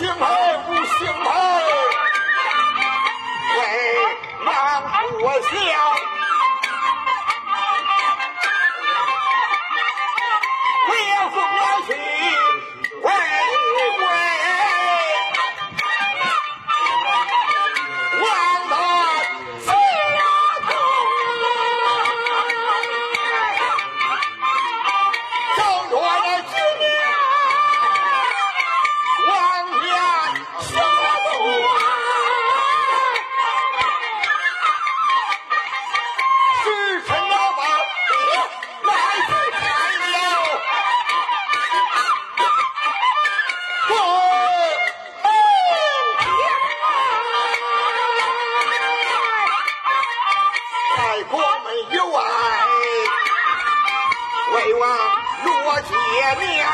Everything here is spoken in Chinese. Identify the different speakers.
Speaker 1: 相有心头不心头，为难我笑。有爱为王若铁面。